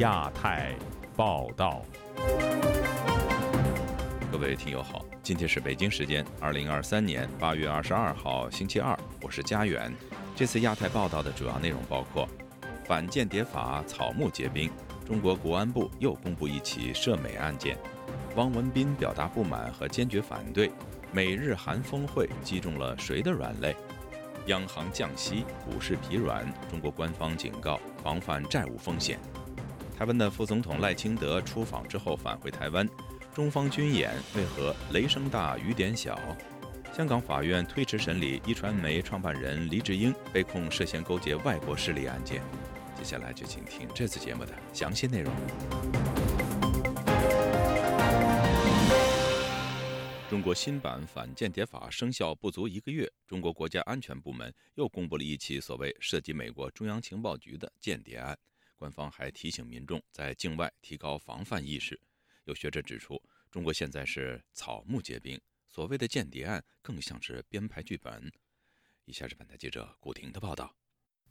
亚太报道。各位听友好，今天是北京时间二零二三年八月二十二号星期二，我是佳远。这次亚太报道的主要内容包括：反间谍法草木皆兵，中国国安部又公布一起涉美案件；汪文斌表达不满和坚决反对。美日韩峰会击中了谁的软肋？央行降息，股市疲软，中国官方警告防范债务风险。台湾的副总统赖清德出访之后返回台湾，中方军演为何雷声大雨点小？香港法院推迟审理一传媒创办人黎智英被控涉嫌勾结外国势力案件。接下来就请听这次节目的详细内容。中国新版反间谍法生效不足一个月，中国国家安全部门又公布了一起所谓涉及美国中央情报局的间谍案。官方还提醒民众在境外提高防范意识。有学者指出，中国现在是草木皆兵，所谓的间谍案更像是编排剧本。以下是本台记者古婷的报道。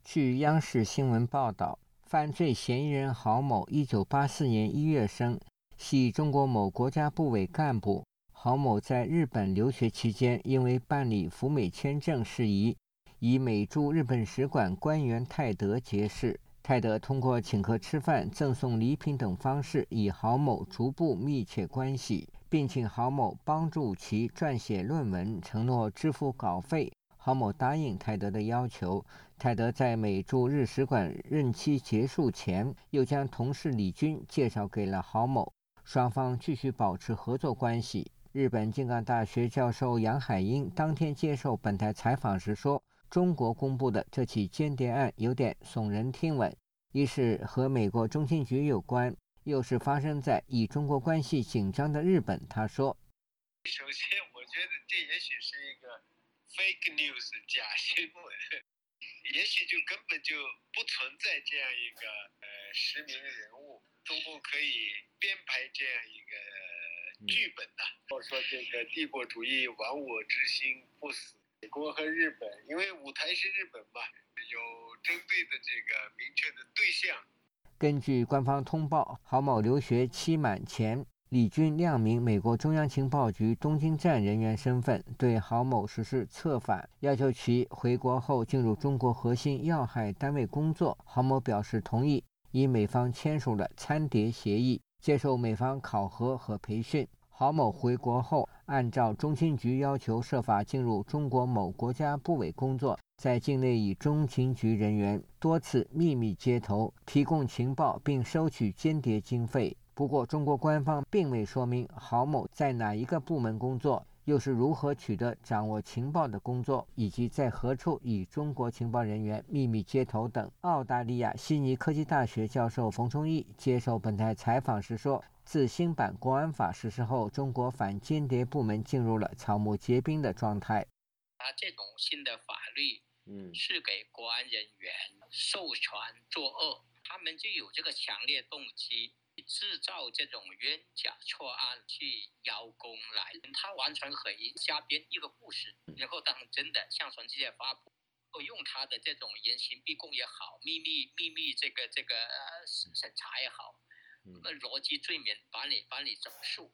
据央视新闻报道，犯罪嫌疑人郝某，一九八四年一月生，系中国某国家部委干部。郝某在日本留学期间，因为办理赴美签证事宜，与美驻日本使馆官员泰德结识。泰德通过请客吃饭、赠送礼品等方式，与郝某逐步密切关系，并请郝某帮助其撰写论文，承诺支付稿费。郝某答应泰德的要求。泰德在美驻日使馆任期结束前，又将同事李军介绍给了郝某，双方继续保持合作关系。日本静冈大学教授杨海英当天接受本台采访时说：“中国公布的这起间谍案有点耸人听闻，一是和美国中情局有关，又是发生在与中国关系紧张的日本。”他说：“首先，我觉得这也许是一个 fake news 假新闻，也许就根本就不存在这样一个呃实名人物，中共可以编排这样一个。”剧本呐，或者说这个帝国主义亡我之心不死。美国和日本，因为舞台是日本嘛，有针对的这个明确的对象。根据官方通报，郝某留学期满前，李军亮明美国中央情报局东京站人员身份，对郝某实施策反，要求其回国后进入中国核心要害单位工作。郝某表示同意，与美方签署了参谍协议。接受美方考核和培训，郝某回国后，按照中情局要求，设法进入中国某国家部委工作，在境内与中情局人员多次秘密接头，提供情报并收取间谍经费。不过，中国官方并未说明郝某在哪一个部门工作。又是如何取得掌握情报的工作，以及在何处与中国情报人员秘密接头等？澳大利亚悉尼科技大学教授冯崇义接受本台采访时说：“自新版国安法实施后，中国反间谍部门进入了草木皆兵的状态。他这种新的法律，嗯，是给国安人员授权作恶，他们就有这个强烈动机。”制造这种冤假错案去邀功来，他完全可以瞎编一个故事，然后当真的向全世界发布，用他的这种严刑逼供也好，秘密秘密这个这个审查也好，那逻辑罪名把你把你整数，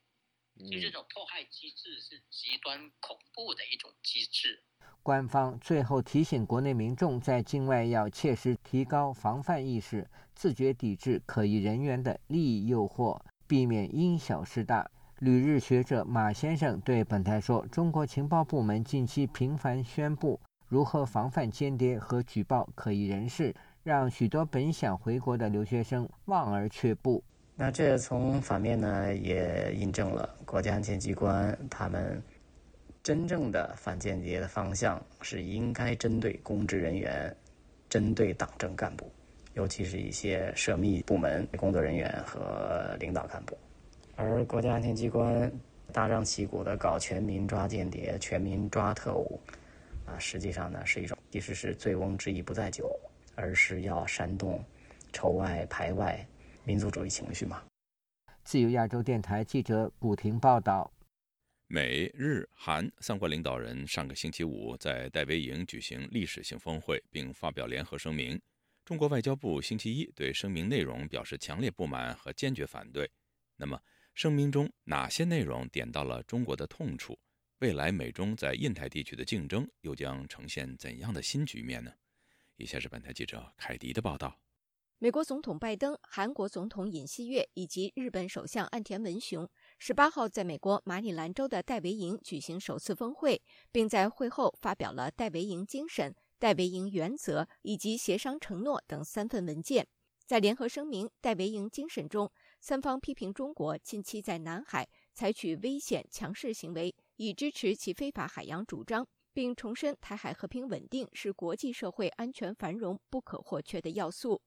就这种迫害机制是极端恐怖的一种机制。官方最后提醒国内民众，在境外要切实提高防范意识，自觉抵制可疑人员的利益诱惑，避免因小失大。旅日学者马先生对本台说：“中国情报部门近期频繁宣布如何防范间谍和举报可疑人士，让许多本想回国的留学生望而却步。那这从反面呢，也印证了国家安全机关他们。”真正的反间谍的方向是应该针对公职人员，针对党政干部，尤其是一些涉密部门工作人员和领导干部。而国家安全机关大张旗鼓的搞全民抓间谍、全民抓特务，啊，实际上呢是一种其实是醉翁之意不在酒，而是要煽动仇外排外民族主义情绪吗。自由亚洲电台记者古婷报道。美日韩三国领导人上个星期五在戴维营举行历史性峰会，并发表联合声明。中国外交部星期一对声明内容表示强烈不满和坚决反对。那么，声明中哪些内容点到了中国的痛处？未来美中在印太地区的竞争又将呈现怎样的新局面呢？以下是本台记者凯迪的报道。美国总统拜登、韩国总统尹锡悦以及日本首相岸田文雄十八号在美国马里兰州的戴维营举行首次峰会，并在会后发表了戴维营精神、戴维营原则以及协商承诺等三份文件。在联合声明“戴维营精神”中，三方批评中国近期在南海采取危险强势行为，以支持其非法海洋主张，并重申台海和平稳定是国际社会安全繁荣不可或缺的要素。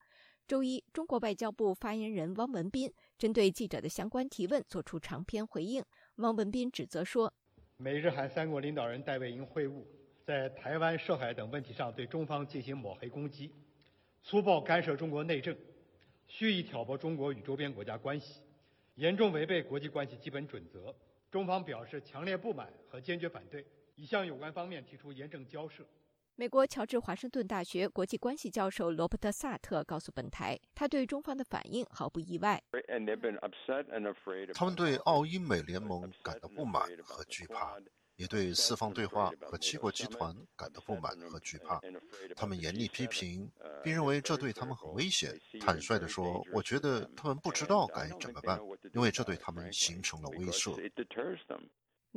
周一，中国外交部发言人汪文斌针对记者的相关提问作出长篇回应。汪文斌指责说，美日韩三国领导人戴维营会晤，在台湾、涉海等问题上对中方进行抹黑攻击，粗暴干涉中国内政，蓄意挑拨中国与周边国家关系，严重违背国际关系基本准则。中方表示强烈不满和坚决反对，已向有关方面提出严正交涉。美国乔治华盛顿大学国际关系教授罗伯特·萨特告诉本台，他对中方的反应毫不意外。他们对澳英美联盟感到不满和惧怕，也对四方对话和七国集团感到不满和惧怕。他们严厉批评，并认为这对他们很危险。坦率地说，我觉得他们不知道该怎么办，因为这对他们形成了威慑。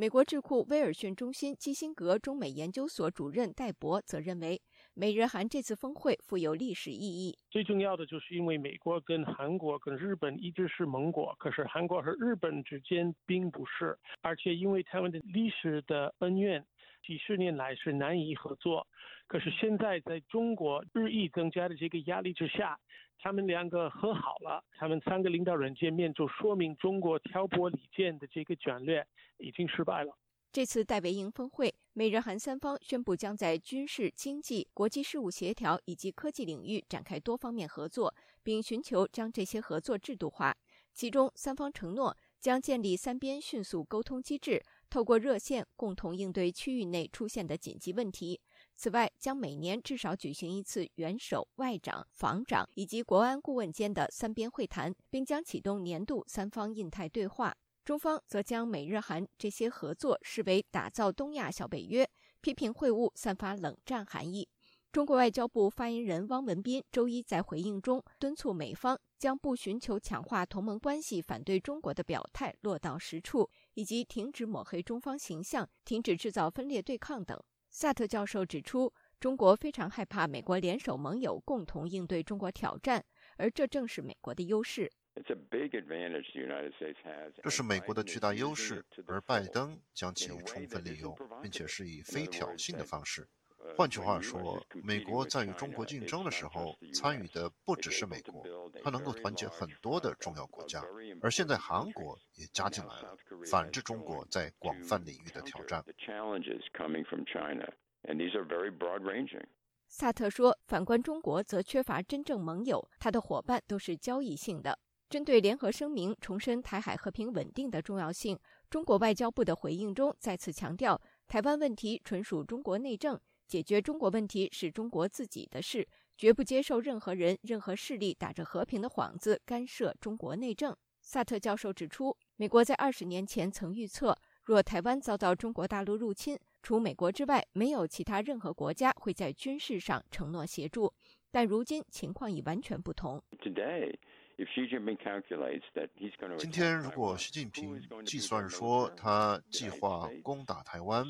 美国智库威尔逊中心基辛格中美研究所主任戴博则认为，美日韩这次峰会富有历史意义。最重要的就是因为美国跟韩国跟日本一直是盟国，可是韩国和日本之间并不是，而且因为他们的历史的恩怨，几十年来是难以合作。可是现在在中国日益增加的这个压力之下。他们两个和好了，他们三个领导人见面，就说明中国挑拨离间的这个战略已经失败了。这次戴维营峰会，美日韩三方宣布将在军事、经济、国际事务协调以及科技领域展开多方面合作，并寻求将这些合作制度化。其中，三方承诺将建立三边迅速沟通机制，透过热线共同应对区域内出现的紧急问题。此外，将每年至少举行一次元首、外长、防长以及国安顾问间的三边会谈，并将启动年度三方印太对话。中方则将美日韩这些合作视为打造东亚小北约，批评会晤散发冷战含义。中国外交部发言人汪文斌周一在回应中敦促美方将不寻求强化同盟关系、反对中国的表态落到实处，以及停止抹黑中方形象、停止制造分裂对抗等。萨特教授指出，中国非常害怕美国联手盟友共同应对中国挑战，而这正是美国的优势。这是美国的巨大优势，而拜登将其充分利用，并且是以非挑衅的方式。换句话说，美国在与中国竞争的时候，参与的不只是美国，它能够团结很多的重要国家，而现在韩国也加进来了，反制中国在广泛领域的挑战。萨特说：“反观中国，则缺乏真正盟友，他的伙伴都是交易性的。”针对联合声明重申台海和平稳定的重要性，中国外交部的回应中再次强调，台湾问题纯属中国内政。解决中国问题是中国自己的事，绝不接受任何人、任何势力打着和平的幌子干涉中国内政。萨特教授指出，美国在二十年前曾预测，若台湾遭到中国大陆入侵，除美国之外，没有其他任何国家会在军事上承诺协助。但如今情况已完全不同。今天，如果习近平计算说他计划攻打台湾，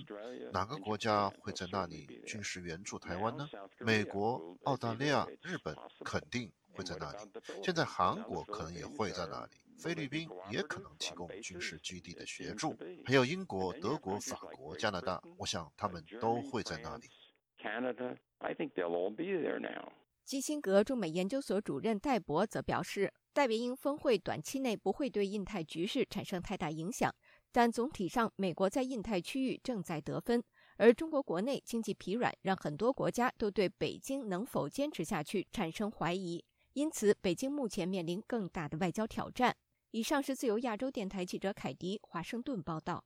哪个国家会在那里军事援助台湾呢？美国、澳大利亚、日本肯定会在那里。现在韩国可能也会在那里，菲律宾也可能提供军事基地的协助，还有英国、德国、法国、加拿大，我想他们都会在那里。基辛格驻美研究所主任戴博则表示。戴维营峰会短期内不会对印太局势产生太大影响，但总体上，美国在印太区域正在得分，而中国国内经济疲软，让很多国家都对北京能否坚持下去产生怀疑。因此，北京目前面临更大的外交挑战。以上是自由亚洲电台记者凯迪华盛顿报道。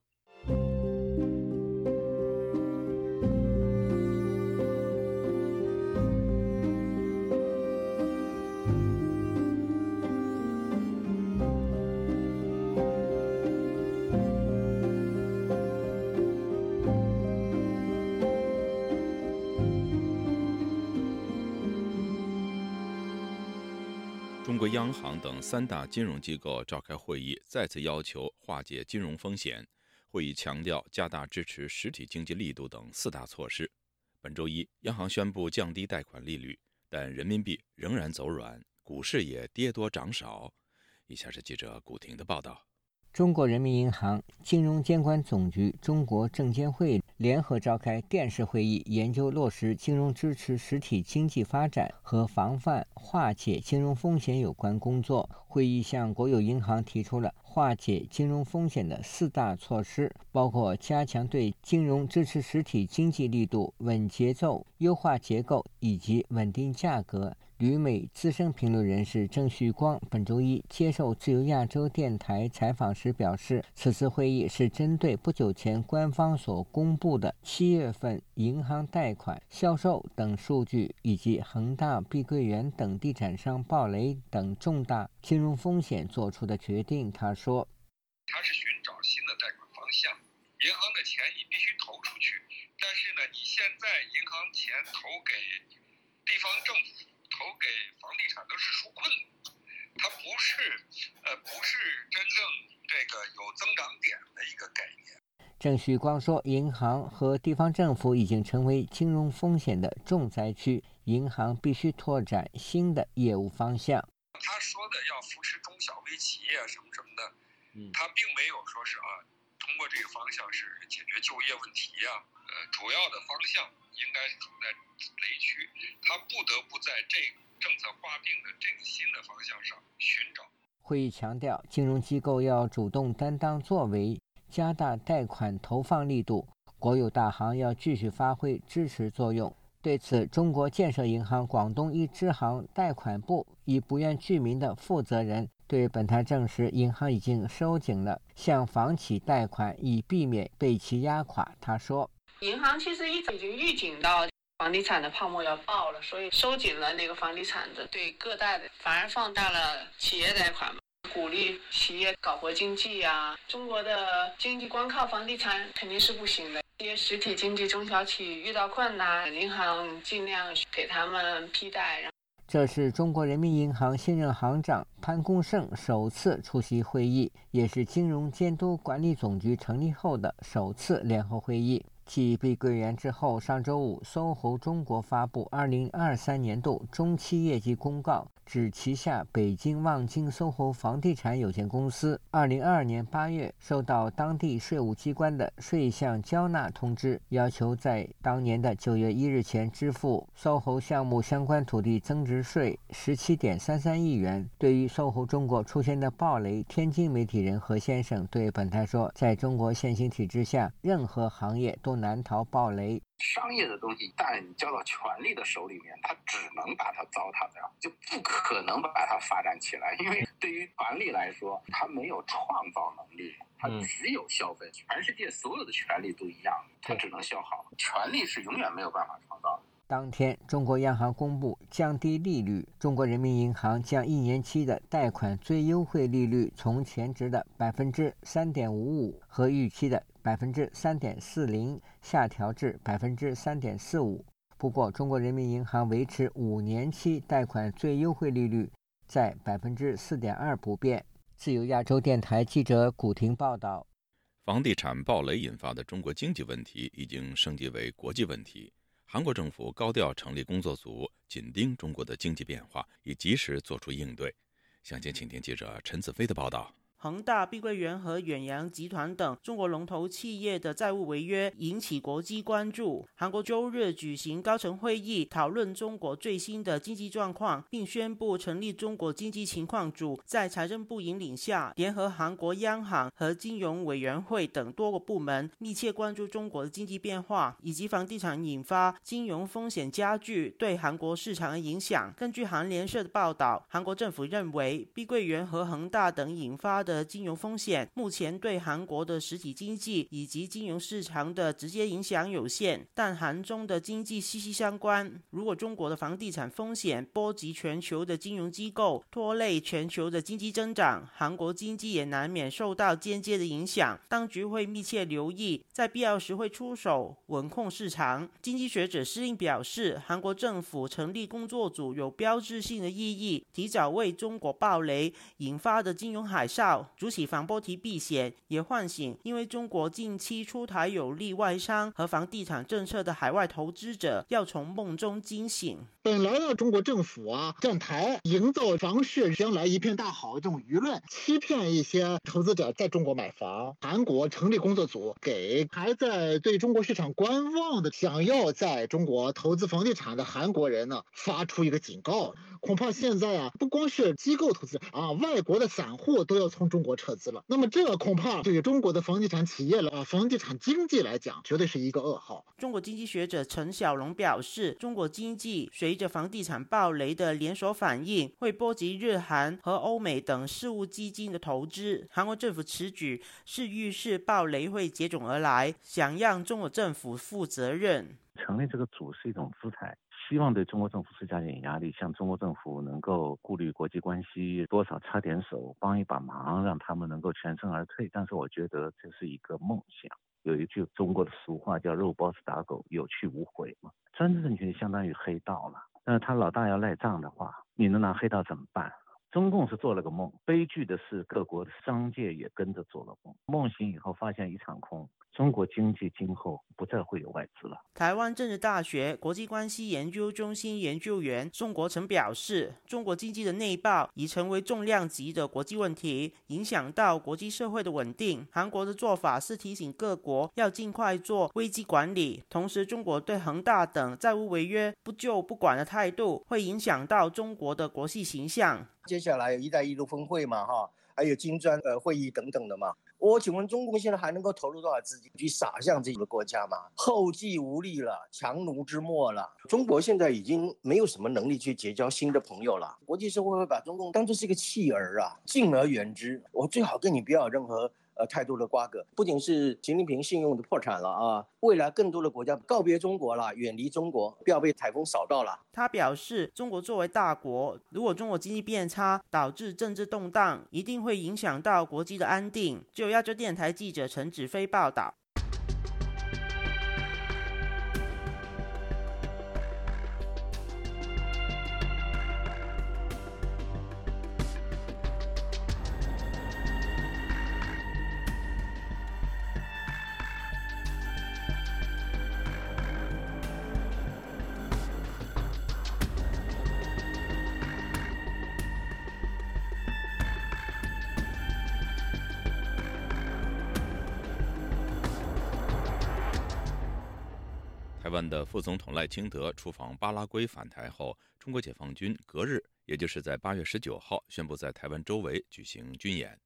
中国央行等三大金融机构召开会议，再次要求化解金融风险。会议强调加大支持实体经济力度等四大措施。本周一，央行宣布降低贷款利率，但人民币仍然走软，股市也跌多涨少。以下是记者古婷的报道。中国人民银行、金融监管总局、中国证监会联合召开电视会议，研究落实金融支持实体经济发展和防范化解金融风险有关工作。会议向国有银行提出了化解金融风险的四大措施，包括加强对金融支持实体经济力度、稳节奏、优化结构以及稳定价格。旅美资深评论人士郑旭光本周一接受自由亚洲电台采访时表示，此次会议是针对不久前官方所公布的七月份银行贷款、销售等数据，以及恒大、碧桂园等地产商暴雷等重大金融风险做出的决定。他说：“他是寻找新的贷款方向，银行的钱你必须投出去，但是呢，你现在银行钱投给地方政府。”投给房地产都是纾困，它不是，呃，不是真正这个有增长点的一个概念。郑旭光说，银行和地方政府已经成为金融风险的重灾区，银行必须拓展新的业务方向。他说的要扶持中小微企业什么什么的，他并没有说是啊，通过这个方向是解决就业问题呀，呃，主要的方向。应该是处在雷区，他不得不在这政策划定的这个新的方向上寻找。会议强调，金融机构要主动担当作为，加大贷款投放力度；国有大行要继续发挥支持作用。对此，中国建设银行广东一支行贷款部以不愿具名的负责人对本台证实，银行已经收紧了向房企贷款，以避免被其压垮。他说。银行其实一直已经预警到房地产的泡沫要爆了，所以收紧了那个房地产的对个贷的，反而放大了企业贷款，鼓励企业搞活经济呀。中国的经济光靠房地产肯定是不行的，一些实体经济中小企业遇到困难，银行尽量给他们批贷。这是中国人民银行新任行长潘功胜首次出席会议，也是金融监督管理总局成立后的首次联合会议。继碧桂园之后，上周五，SOHO 中国发布2023年度中期业绩公告。指旗下北京望京 SOHO 房地产有限公司，二零二二年八月收到当地税务机关的税项交纳通知，要求在当年的九月一日前支付 SOHO 项目相关土地增值税十七点三三亿元。对于 SOHO 中国出现的暴雷，天津媒体人何先生对本台说：“在中国现行体制下，任何行业都难逃暴雷。”商业的东西，一旦交到权力的手里面，它只能把它糟蹋掉，就不可能把它发展起来。因为对于权力来说，它没有创造能力，它只有消费。全世界所有的权利都一样，它只能消耗。权力是永远没有办法创造的。当天，中国央行公布降低利率，中国人民银行将一年期的贷款最优惠利率从前值的百分之三点五五和预期的。百分之三点四零下调至百分之三点四五。不过，中国人民银行维持五年期贷款最优惠利率在百分之四点二不变。自由亚洲电台记者古婷报道：房地产暴雷引发的中国经济问题已经升级为国际问题。韩国政府高调成立工作组，紧盯中国的经济变化，以及时做出应对。详情，请听记者陈子飞的报道。恒大、碧桂园和远洋集团等中国龙头企业的债务违约引起国际关注。韩国周日举行高层会议，讨论中国最新的经济状况，并宣布成立中国经济情况组，在财政部引领下，联合韩国央行和金融委员会等多个部门，密切关注中国的经济变化以及房地产引发金融风险加剧对韩国市场的影响。根据韩联社的报道，韩国政府认为碧桂园和恒大等引发的的金融风险，目前对韩国的实体经济以及金融市场的直接影响有限，但韩中的经济息息相关。如果中国的房地产风险波及全球的金融机构，拖累全球的经济增长，韩国经济也难免受到间接的影响。当局会密切留意，在必要时会出手稳控市场。经济学者施应表示，韩国政府成立工作组有标志性的意义，提早为中国暴雷引发的金融海啸主起防波提避险，也唤醒因为中国近期出台有利外商和房地产政策的海外投资者，要从梦中惊醒。本来呢，中国政府啊站台营造房市将来一片大好这种舆论，欺骗一些投资者在中国买房。韩国成立工作组，给还在对中国市场观望的、想要在中国投资房地产的韩国人呢，发出一个警告。恐怕现在啊，不光是机构投资啊，外国的散户都要从中国撤资了。那么这恐怕对于中国的房地产企业了啊、房地产经济来讲，绝对是一个噩耗。中国经济学者陈小龙表示，中国经济随随着房地产暴雷的连锁反应，会波及日韩和欧美等事务基金的投资。韩国政府此举是预示暴雷会接踵而来，想让中国政府负责任。成立这个组是一种姿态。希望对中国政府施加点压力，向中国政府能够顾虑国际关系，多少插点手，帮一把忙，让他们能够全身而退。但是我觉得这是一个梦想。有一句中国的俗话叫“肉包子打狗，有去无回”嘛。专制政权相当于黑道了，那他老大要赖账的话，你能拿黑道怎么办？中共是做了个梦，悲剧的是各国的商界也跟着做了梦，梦醒以后发现一场空。中国经济今后不再会有外资了。台湾政治大学国际关系研究中心研究员宋国成表示，中国经济的内爆已成为重量级的国际问题，影响到国际社会的稳定。韩国的做法是提醒各国要尽快做危机管理，同时中国对恒大等债务违约不救不管的态度，会影响到中国的国际形象。接下来有一带一路峰会嘛，哈，还有金砖呃会议等等的嘛。我请问，中共现在还能够投入多少资金去撒向这个国家吗？后继无力了，强弩之末了。中国现在已经没有什么能力去结交新的朋友了。国际社会会把中共当作是一个弃儿啊，敬而远之。我最好跟你不要有任何。呃，太多的瓜葛，不仅是习近平信用的破产了啊，未来更多的国家告别中国了，远离中国，不要被台风扫到了。他表示，中国作为大国，如果中国经济变差，导致政治动荡，一定会影响到国际的安定。就亚洲电台记者陈子飞报道。湾的副总统赖清德出访巴拉圭返台后，中国解放军隔日，也就是在八月十九号，宣布在台湾周围举行军演。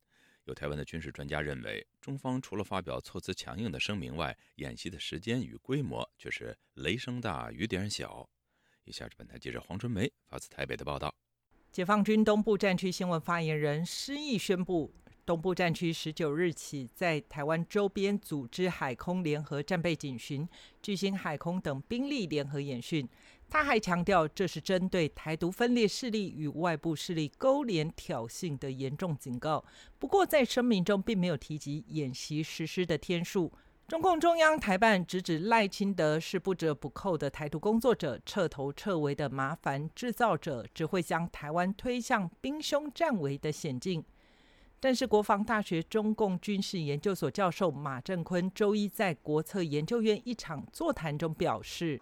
有台湾的军事专家认为，中方除了发表措辞强硬的声明外，演习的时间与规模却是雷声大雨点小。以下是本台记者黄春梅发自台北的报道：解放军东部战区新闻发言人施毅宣布。东部战区十九日起在台湾周边组织海空联合战备警巡，举行海空等兵力联合演训。他还强调，这是针对台独分裂势力与外部势力勾连挑衅的严重警告。不过，在声明中并没有提及演习实施的天数。中共中央台办直指赖清德是不折不扣的台独工作者，彻头彻尾的麻烦制造者，只会将台湾推向兵凶战危的险境。但是，国防大学中共军事研究所教授马正坤周一在国策研究院一场座谈中表示：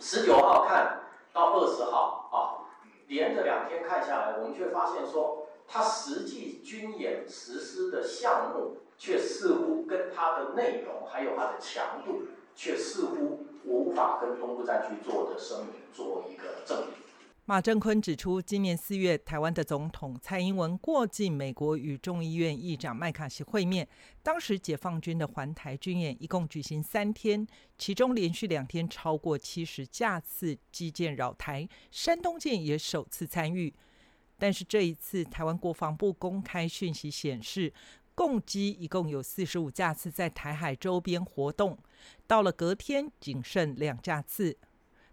十九号看到二十号啊，连着两天看下来，我们却发现说，它实际军演实施的项目，却似乎跟它的内容还有它的强度，却似乎无法跟东部战区做的声明做一个证明。马正坤指出，今年四月，台湾的总统蔡英文过境美国与众议院议长麦卡锡会面。当时，解放军的环台军演一共举行三天，其中连续两天超过七十架次机舰扰台，山东舰也首次参与。但是这一次，台湾国防部公开讯息显示，共机一共有四十五架次在台海周边活动，到了隔天仅剩两架次。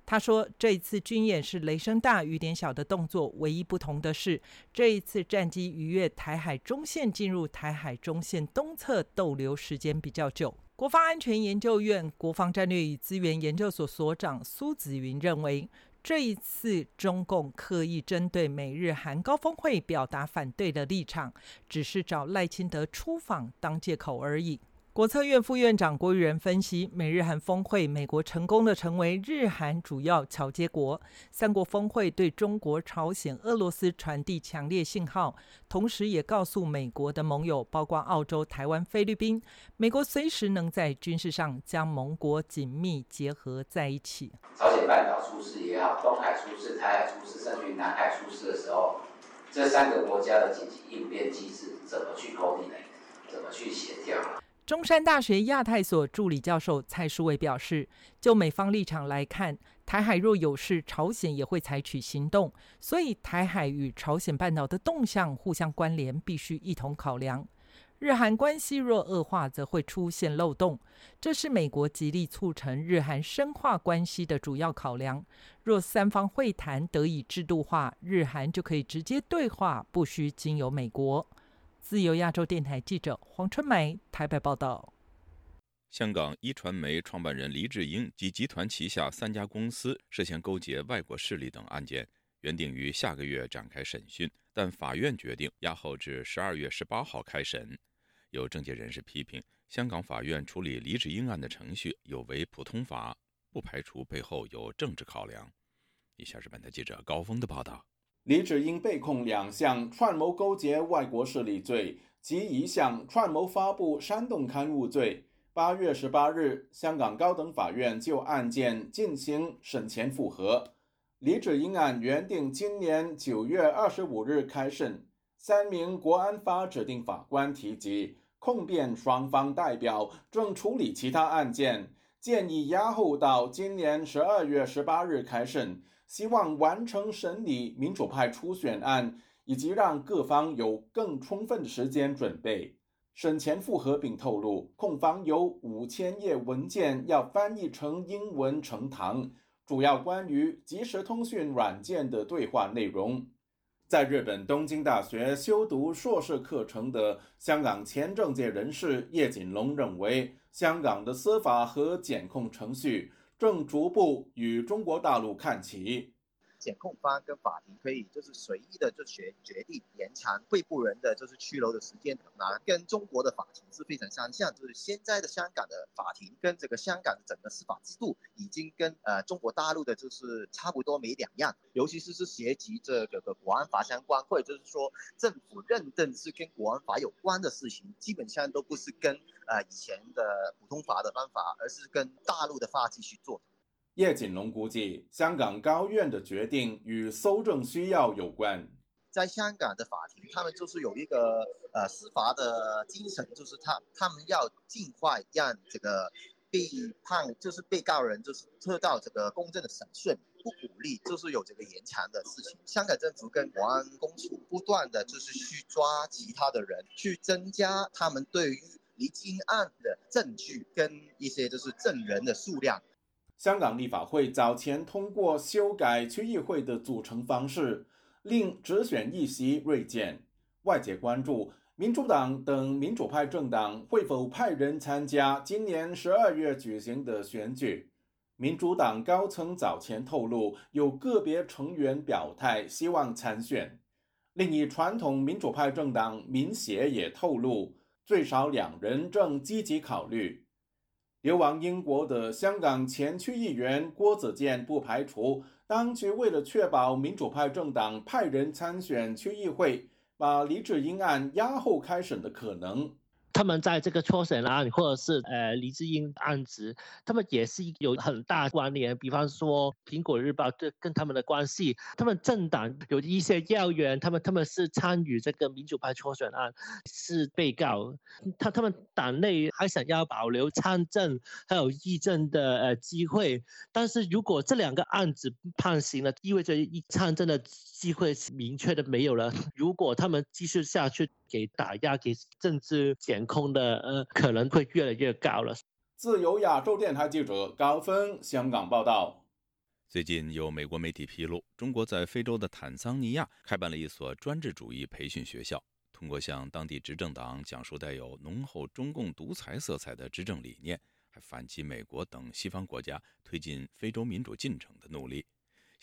他说：“这一次军演是雷声大雨点小的动作，唯一不同的是，这一次战机逾越台海中线进入台海中线东侧逗留时间比较久。”国防安全研究院国防战略与资源研究所所长苏子云认为，这一次中共刻意针对美日韩高峰会表达反对的立场，只是找赖清德出访当借口而已。国策院副院长郭玉仁分析，美日韩峰会，美国成功的成为日韩主要桥接国，三国峰会对中国、朝鲜、俄罗斯传递强烈信号，同时也告诉美国的盟友，包括澳洲、台湾、菲律宾，美国随时能在军事上将盟国紧密结合在一起。朝鲜半岛出事也好，东海出事、台海出事，甚至于南海出事的时候，这三个国家的紧急应变机制怎么去沟通呢？怎么去协调？中山大学亚太所助理教授蔡淑伟表示，就美方立场来看，台海若有事，朝鲜也会采取行动，所以台海与朝鲜半岛的动向互相关联，必须一同考量。日韩关系若恶化，则会出现漏洞，这是美国极力促成日韩深化关系的主要考量。若三方会谈得以制度化，日韩就可以直接对话，不需经由美国。自由亚洲电台记者黄春梅台北报道：香港一传媒创办人黎智英及集团旗下三家公司涉嫌勾结外国势力等案件，原定于下个月展开审讯，但法院决定押后至十二月十八号开审。有政界人士批评，香港法院处理黎智英案的程序有违普通法，不排除背后有政治考量。以下是本台记者高峰的报道。李智英被控两项串谋勾结外国势力罪及一项串谋发布煽动刊物罪。八月十八日，香港高等法院就案件进行审前复核。李智英案原定今年九月二十五日开审，三名国安法指定法官提及控辩双方代表正处理其他案件，建议押后到今年十二月十八日开审。希望完成审理民主派初选案，以及让各方有更充分的时间准备。审前复核并透露，控方有五千页文件要翻译成英文呈堂，主要关于即时通讯软件的对话内容。在日本东京大学修读硕士课程的香港前政界人士叶锦龙认为，香港的司法和检控程序。正逐步与中国大陆看齐。检控方跟法庭可以就是随意的就决决定延长被捕人的就是拘留的时间，那跟中国的法庭是非常相像。就是现在的香港的法庭跟这个香港的整个司法制度已经跟呃中国大陆的就是差不多没两样，尤其是是涉及这个个国安法相关，或者就是说政府认证是跟国安法有关的事情，基本上都不是跟呃以前的普通法的方法，而是跟大陆的法纪去做。叶锦龙估计，香港高院的决定与搜证需要有关。在香港的法庭，他们就是有一个呃司法的精神，就是他他们要尽快让这个被判就是被告人就是得到这个公正的审讯，不鼓励就是有这个延长的事情。香港政府跟国安公署不断的就是去抓其他的人，去增加他们对于离经案的证据跟一些就是证人的数量。香港立法会早前通过修改区议会的组成方式，令直选议席锐减。外界关注民主党等民主派政党会否派人参加今年十二月举行的选举。民主党高层早前透露，有个别成员表态希望参选。另一传统民主派政党民协也透露，最少两人正积极考虑。流亡英国的香港前区议员郭子健不排除，当局为了确保民主派政党派人参选区议会，把黎智英案押后开审的可能。他们在这个初审案或者是呃黎智英案子，他们也是有很大关联。比方说《苹果日报》这跟他们的关系，他们政党有一些要员，他们他们是参与这个民主派初选案，是被告。他他们党内还想要保留参政还有议政的呃机会，但是如果这两个案子判刑了，意味着一参政的机会是明确的没有了。如果他们继续下去，给打压、给政治检控的呃，可能会越来越高了。自由亚洲电台记者高峰香港报道。最近有美国媒体披露，中国在非洲的坦桑尼亚开办了一所专制主义培训学校，通过向当地执政党讲述带有浓厚中共独裁色彩的执政理念，还反击美国等西方国家推进非洲民主进程的努力。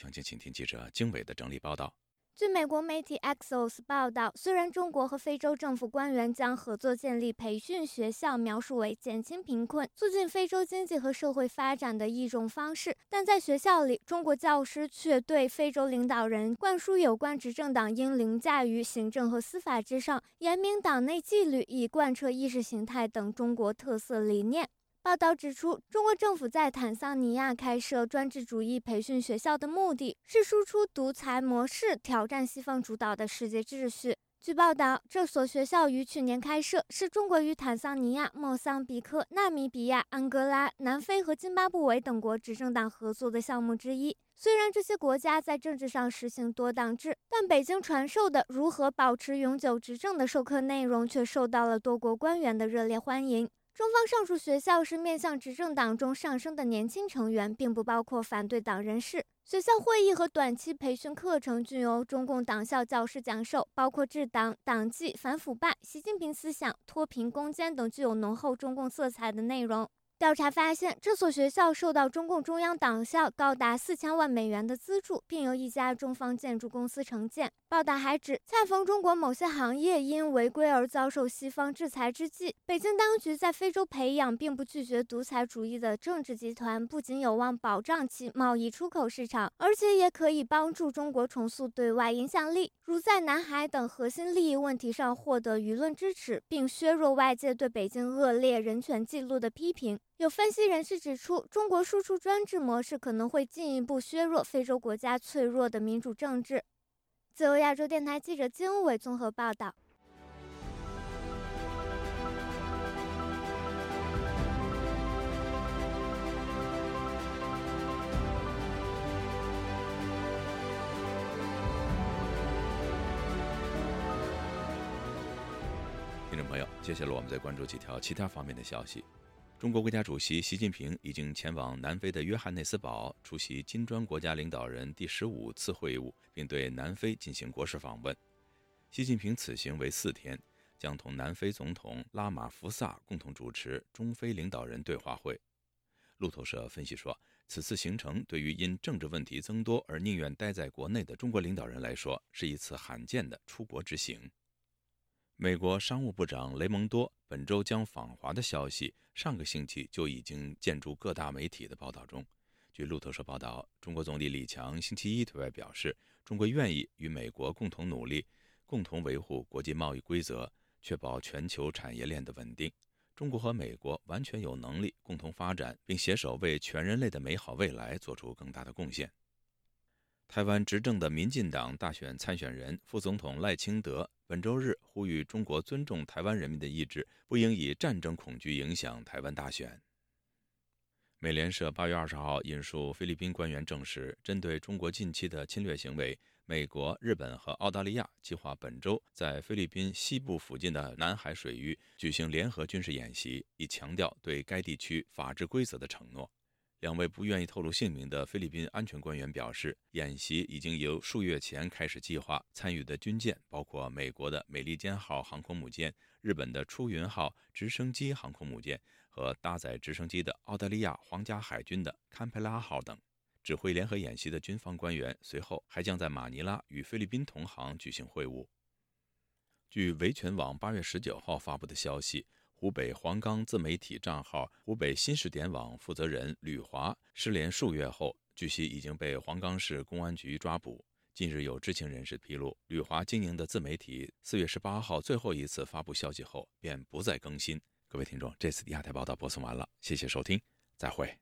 详情，请听记者经纬的整理报道。据美国媒体 Axios 报道，虽然中国和非洲政府官员将合作建立培训学校描述为减轻贫困、促进非洲经济和社会发展的一种方式，但在学校里，中国教师却对非洲领导人灌输有关执政党应凌驾于行政和司法之上、严明党内纪律、以贯彻意识形态等中国特色理念。报道指出，中国政府在坦桑尼亚开设专制主义培训学校的目的是输出独裁模式，挑战西方主导的世界秩序。据报道，这所学校于去年开设，是中国与坦桑尼亚、莫桑比克、纳米比亚、安哥拉、南非和津巴布韦等国执政党合作的项目之一。虽然这些国家在政治上实行多党制，但北京传授的如何保持永久执政的授课内容却受到了多国官员的热烈欢迎。中方上述学校是面向执政党中上升的年轻成员，并不包括反对党人士。学校会议和短期培训课程均由中共党校教师讲授，包括治党、党纪、反腐败、习近平思想、脱贫攻坚等具有浓厚中共色彩的内容。调查发现，这所学校受到中共中央党校高达四千万美元的资助，并由一家中方建筑公司承建。报道还指，恰逢中国某些行业因违规而遭受西方制裁之际，北京当局在非洲培养并不拒绝独裁主义的政治集团，不仅有望保障其贸易出口市场，而且也可以帮助中国重塑对外影响力，如在南海等核心利益问题上获得舆论支持，并削弱外界对北京恶劣人权记录的批评。有分析人士指出，中国输出专制模式可能会进一步削弱非洲国家脆弱的民主政治。自由亚洲电台记者金伟综合报道。听众朋友，接下来我们再关注几条其他方面的消息。中国国家主席习近平已经前往南非的约翰内斯堡出席金砖国家领导人第十五次会晤，并对南非进行国事访问。习近平此行为四天，将同南非总统拉马福萨共同主持中非领导人对话会。路透社分析说，此次行程对于因政治问题增多而宁愿待在国内的中国领导人来说，是一次罕见的出国之行。美国商务部长雷蒙多本周将访华的消息，上个星期就已经见诸各大媒体的报道中。据路透社报道，中国总理李强星期一对外表示，中国愿意与美国共同努力，共同维护国际贸易规则，确保全球产业链的稳定。中国和美国完全有能力共同发展，并携手为全人类的美好未来做出更大的贡献。台湾执政的民进党大选参选人副总统赖清德本周日呼吁中国尊重台湾人民的意志，不应以战争恐惧影响台湾大选。美联社八月二十号引述菲律宾官员证实，针对中国近期的侵略行为，美国、日本和澳大利亚计划本周在菲律宾西部附近的南海水域举行联合军事演习，以强调对该地区法治规则的承诺。两位不愿意透露姓名的菲律宾安全官员表示，演习已经由数月前开始计划。参与的军舰包括美国的“美利坚号”航空母舰、日本的“出云号”直升机航空母舰和搭载直升机的澳大利亚皇家海军的“堪培拉号”等。指挥联合演习的军方官员随后还将在马尼拉与菲律宾同行举行会晤。据维权网八月十九号发布的消息。湖北黄冈自媒体账号“湖北新视点网”负责人吕华失联数月后，据悉已经被黄冈市公安局抓捕。近日有知情人士披露，吕华经营的自媒体四月十八号最后一次发布消息后便不再更新。各位听众，这次的亚太报道播送完了，谢谢收听，再会。